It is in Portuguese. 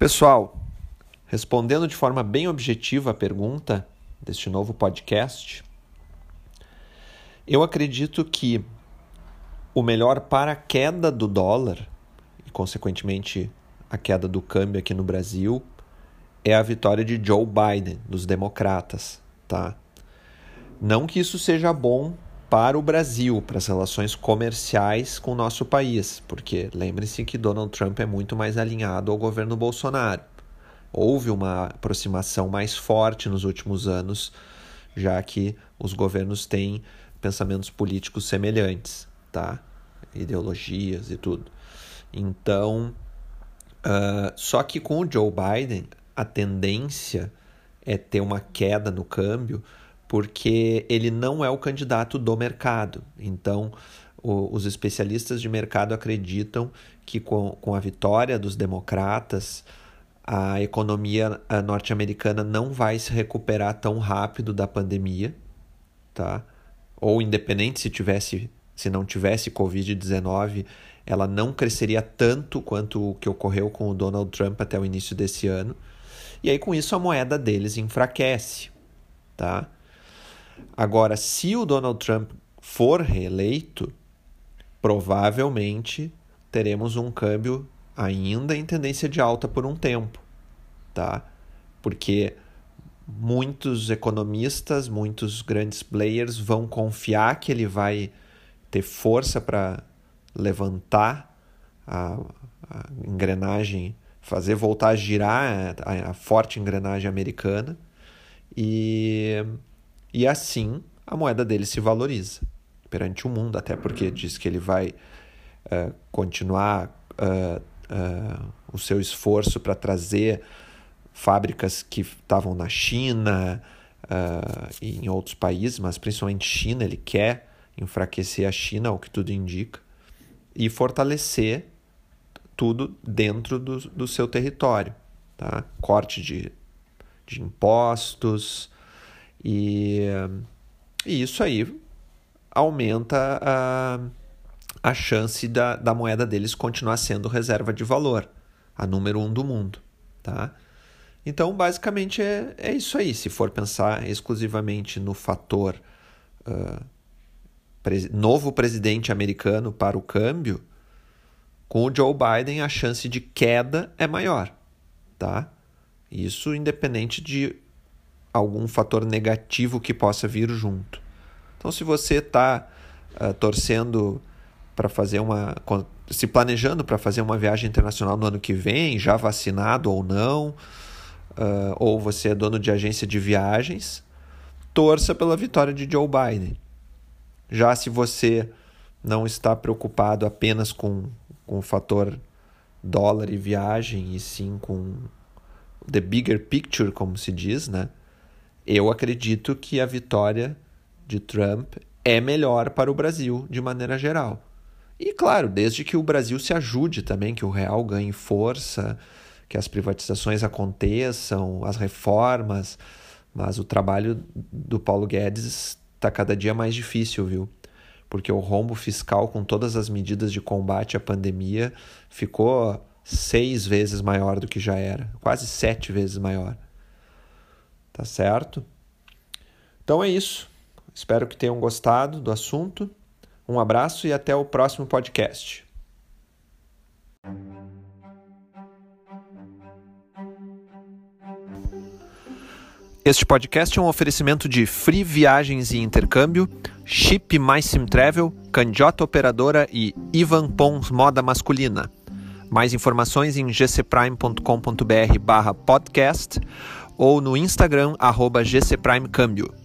Pessoal, respondendo de forma bem objetiva a pergunta deste novo podcast, eu acredito que o melhor para a queda do dólar e, consequentemente, a queda do câmbio aqui no Brasil é a vitória de Joe Biden, dos democratas, tá? Não que isso seja bom para o Brasil, para as relações comerciais com o nosso país, porque lembre-se que Donald Trump é muito mais alinhado ao governo Bolsonaro. Houve uma aproximação mais forte nos últimos anos, já que os governos têm pensamentos políticos semelhantes, tá? Ideologias e tudo. Então, uh, só que com o Joe Biden, a tendência é ter uma queda no câmbio porque ele não é o candidato do mercado. Então, o, os especialistas de mercado acreditam que com, com a vitória dos democratas, a economia norte-americana não vai se recuperar tão rápido da pandemia, tá? Ou independente se tivesse, se não tivesse COVID-19, ela não cresceria tanto quanto o que ocorreu com o Donald Trump até o início desse ano. E aí com isso a moeda deles enfraquece, tá? Agora, se o Donald Trump for reeleito, provavelmente teremos um câmbio ainda em tendência de alta por um tempo, tá? Porque muitos economistas, muitos grandes players vão confiar que ele vai ter força para levantar a, a, engrenagem, fazer voltar a girar a, a forte engrenagem americana e e assim a moeda dele se valoriza perante o mundo, até porque diz que ele vai uh, continuar uh, uh, o seu esforço para trazer fábricas que estavam na China e em outros países, mas principalmente China, ele quer enfraquecer a China, o que tudo indica, e fortalecer tudo dentro do, do seu território. Tá? Corte de, de impostos, e, e isso aí aumenta a, a chance da, da moeda deles continuar sendo reserva de valor, a número um do mundo. Tá? Então, basicamente, é, é isso aí. Se for pensar exclusivamente no fator uh, pres novo presidente americano para o câmbio, com o Joe Biden a chance de queda é maior. Tá? Isso independente de algum fator negativo que possa vir junto. Então, se você está uh, ah, torcendo para fazer uma. se planejando para fazer uma viagem internacional no ano que vem, já vacinado ou não, uh, ou você é dono de agência de viagens, torça pela vitória de Joe Biden. Já se você não está preocupado apenas com, com o fator dólar e viagem, e sim com the bigger picture, como se diz, né? Eu acredito que a vitória de Trump é melhor para o Brasil de maneira geral. E claro, desde que o Brasil se ajude também, que o real ganhe força, que as privatizações aconteçam, as reformas, mas o trabalho do Paulo Guedes está cada dia mais difícil, viu? Porque o rombo fiscal com todas as medidas de combate à pandemia ficou seis vezes maior do que já era, quase sete vezes maior. Tá certo? Então é isso. Espero que tenham gostado do assunto. Um abraço e até o próximo podcast. Este podcast é um oferecimento de Free Viagens e Intercâmbio, Chip Mais Sim Travel, Candiota Operadora e Ivan Pons Moda Masculina. Mais informações em gcprime.com.br barra podcast ou no Instagram, arroba gcprimecâmbio.